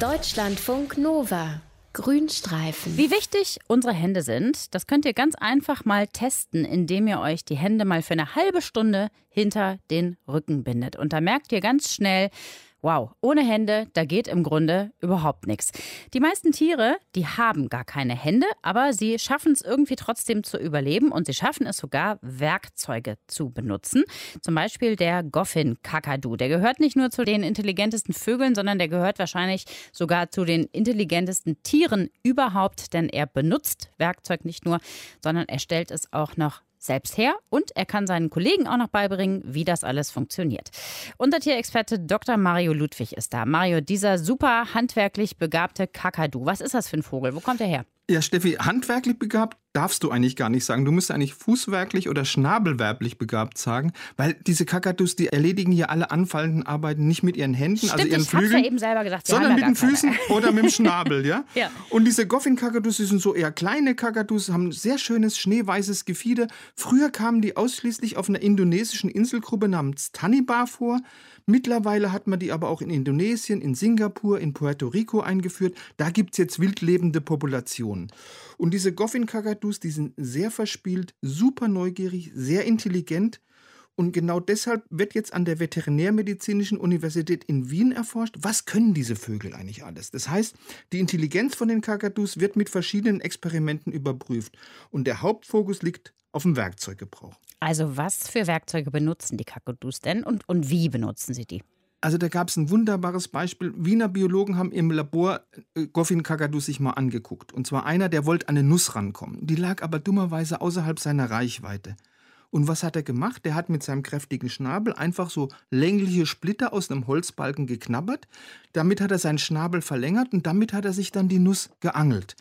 Deutschlandfunk Nova. Grünstreifen. Wie wichtig unsere Hände sind, das könnt ihr ganz einfach mal testen, indem ihr euch die Hände mal für eine halbe Stunde hinter den Rücken bindet. Und da merkt ihr ganz schnell, Wow, ohne Hände, da geht im Grunde überhaupt nichts. Die meisten Tiere, die haben gar keine Hände, aber sie schaffen es irgendwie trotzdem zu überleben und sie schaffen es sogar, Werkzeuge zu benutzen. Zum Beispiel der Goffin-Kakadu. Der gehört nicht nur zu den intelligentesten Vögeln, sondern der gehört wahrscheinlich sogar zu den intelligentesten Tieren überhaupt, denn er benutzt Werkzeug nicht nur, sondern er stellt es auch noch selbst her und er kann seinen Kollegen auch noch beibringen, wie das alles funktioniert. Unser Tierexperte Dr. Mario Ludwig ist da. Mario, dieser super handwerklich begabte Kakadu, was ist das für ein Vogel? Wo kommt er her? Ja, Steffi, handwerklich begabt darfst du eigentlich gar nicht sagen. Du musst eigentlich fußwerklich oder schnabelwerblich begabt sagen, weil diese Kakadus, die erledigen hier alle anfallenden Arbeiten nicht mit ihren Händen, Stimmt, also ihren ich Flügeln, ja eben selber gesagt, sondern mit den Füßen oder mit dem Schnabel, ja? ja. Und diese Goffin-Kakadus, die sind so eher kleine Kakadus, haben sehr schönes schneeweißes Gefieder. Früher kamen die ausschließlich auf einer indonesischen Inselgruppe namens Tanibar vor. Mittlerweile hat man die aber auch in Indonesien, in Singapur, in Puerto Rico eingeführt. Da gibt es jetzt wildlebende Populationen. Und diese Goffin-Kakadus, die sind sehr verspielt, super neugierig, sehr intelligent. Und genau deshalb wird jetzt an der Veterinärmedizinischen Universität in Wien erforscht, was können diese Vögel eigentlich alles. Das heißt, die Intelligenz von den Kakadus wird mit verschiedenen Experimenten überprüft. Und der Hauptfokus liegt auf dem Werkzeuggebrauch. Also was für Werkzeuge benutzen die Kakadus denn und, und wie benutzen sie die? Also da gab es ein wunderbares Beispiel. Wiener Biologen haben im Labor äh, Goffin Kakadus sich mal angeguckt. Und zwar einer, der wollte an eine Nuss rankommen. Die lag aber dummerweise außerhalb seiner Reichweite. Und was hat er gemacht? Der hat mit seinem kräftigen Schnabel einfach so längliche Splitter aus einem Holzbalken geknabbert. Damit hat er seinen Schnabel verlängert und damit hat er sich dann die Nuss geangelt.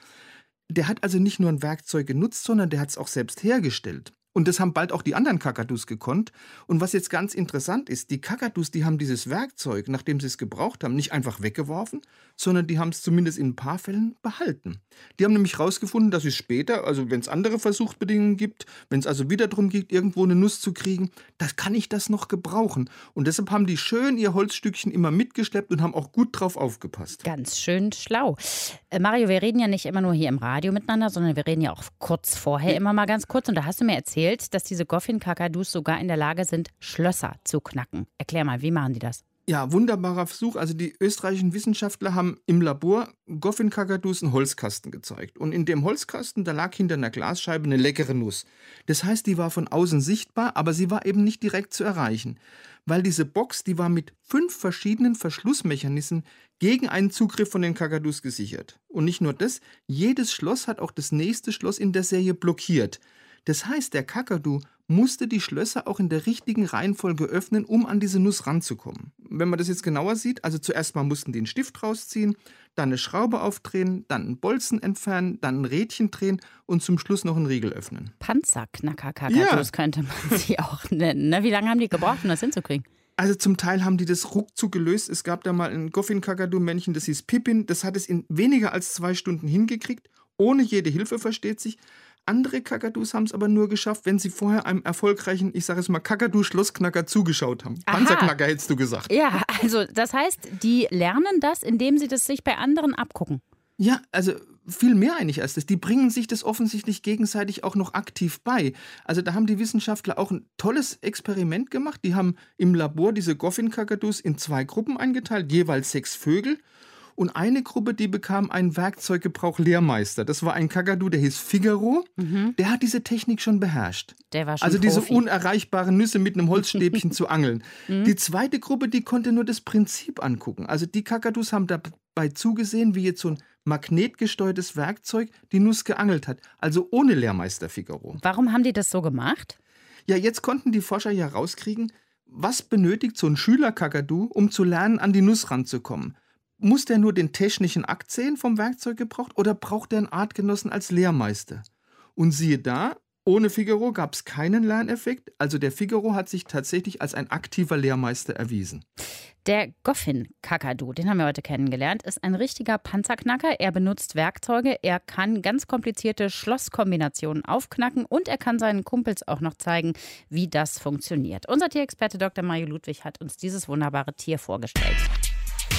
Der hat also nicht nur ein Werkzeug genutzt, sondern der hat es auch selbst hergestellt. Und das haben bald auch die anderen Kakadus gekonnt. Und was jetzt ganz interessant ist, die Kakadus, die haben dieses Werkzeug, nachdem sie es gebraucht haben, nicht einfach weggeworfen, sondern die haben es zumindest in ein paar Fällen behalten. Die haben nämlich herausgefunden, dass es später, also wenn es andere Versuchsbedingungen gibt, wenn es also wieder darum geht, irgendwo eine Nuss zu kriegen, das kann ich das noch gebrauchen. Und deshalb haben die schön ihr Holzstückchen immer mitgeschleppt und haben auch gut drauf aufgepasst. Ganz schön schlau. Äh, Mario, wir reden ja nicht immer nur hier im Radio miteinander, sondern wir reden ja auch kurz vorher immer mal ganz kurz. Und da hast du mir erzählt, erzählt, dass diese Goffin-Kakadus sogar in der Lage sind, Schlösser zu knacken. Erklär mal, wie machen die das? Ja, wunderbarer Versuch. Also die österreichischen Wissenschaftler haben im Labor Goffin-Kakadus einen Holzkasten gezeigt. Und in dem Holzkasten, da lag hinter einer Glasscheibe eine leckere Nuss. Das heißt, die war von außen sichtbar, aber sie war eben nicht direkt zu erreichen. Weil diese Box, die war mit fünf verschiedenen Verschlussmechanismen gegen einen Zugriff von den Kakadus gesichert. Und nicht nur das, jedes Schloss hat auch das nächste Schloss in der Serie blockiert. Das heißt, der Kakadu musste die Schlösser auch in der richtigen Reihenfolge öffnen, um an diese Nuss ranzukommen. Wenn man das jetzt genauer sieht, also zuerst mal mussten die einen Stift rausziehen, dann eine Schraube aufdrehen, dann einen Bolzen entfernen, dann ein Rädchen drehen und zum Schluss noch einen Riegel öffnen. Panzerknacker-Kakadus ja. könnte man sie auch nennen. Ne? Wie lange haben die gebraucht, um das hinzukriegen? Also zum Teil haben die das ruckzuck gelöst. Es gab da mal ein Goffin-Kakadu-Männchen, das hieß Pippin. Das hat es in weniger als zwei Stunden hingekriegt, ohne jede Hilfe, versteht sich. Andere Kakadus haben es aber nur geschafft, wenn sie vorher einem erfolgreichen, ich sage es mal, Kakadu-Schlussknacker zugeschaut haben. Aha. Panzerknacker hättest du gesagt. Ja, also das heißt, die lernen das, indem sie das sich bei anderen abgucken. Ja, also viel mehr eigentlich als das. Die bringen sich das offensichtlich gegenseitig auch noch aktiv bei. Also da haben die Wissenschaftler auch ein tolles Experiment gemacht. Die haben im Labor diese Goffin-Kakadus in zwei Gruppen eingeteilt, jeweils sechs Vögel. Und eine Gruppe, die bekam einen Werkzeuggebrauch-Lehrmeister. Das war ein Kakadu, der hieß Figaro. Mhm. Der hat diese Technik schon beherrscht. Der war schon Also diese Profi. unerreichbaren Nüsse mit einem Holzstäbchen zu angeln. Mhm. Die zweite Gruppe, die konnte nur das Prinzip angucken. Also die Kakadus haben dabei zugesehen, wie jetzt so ein magnetgesteuertes Werkzeug die Nuss geangelt hat. Also ohne Lehrmeister Figaro. Warum haben die das so gemacht? Ja, jetzt konnten die Forscher ja rauskriegen, was benötigt so ein Schüler-Kakadu, um zu lernen, an die Nuss ranzukommen. Muss der nur den technischen Akt sehen vom Werkzeug gebraucht oder braucht er einen Artgenossen als Lehrmeister? Und siehe da, ohne Figaro gab es keinen Lerneffekt, also der Figaro hat sich tatsächlich als ein aktiver Lehrmeister erwiesen. Der Goffin-Kakadu, den haben wir heute kennengelernt, ist ein richtiger Panzerknacker. Er benutzt Werkzeuge, er kann ganz komplizierte Schlosskombinationen aufknacken und er kann seinen Kumpels auch noch zeigen, wie das funktioniert. Unser Tierexperte Dr. Mario Ludwig hat uns dieses wunderbare Tier vorgestellt.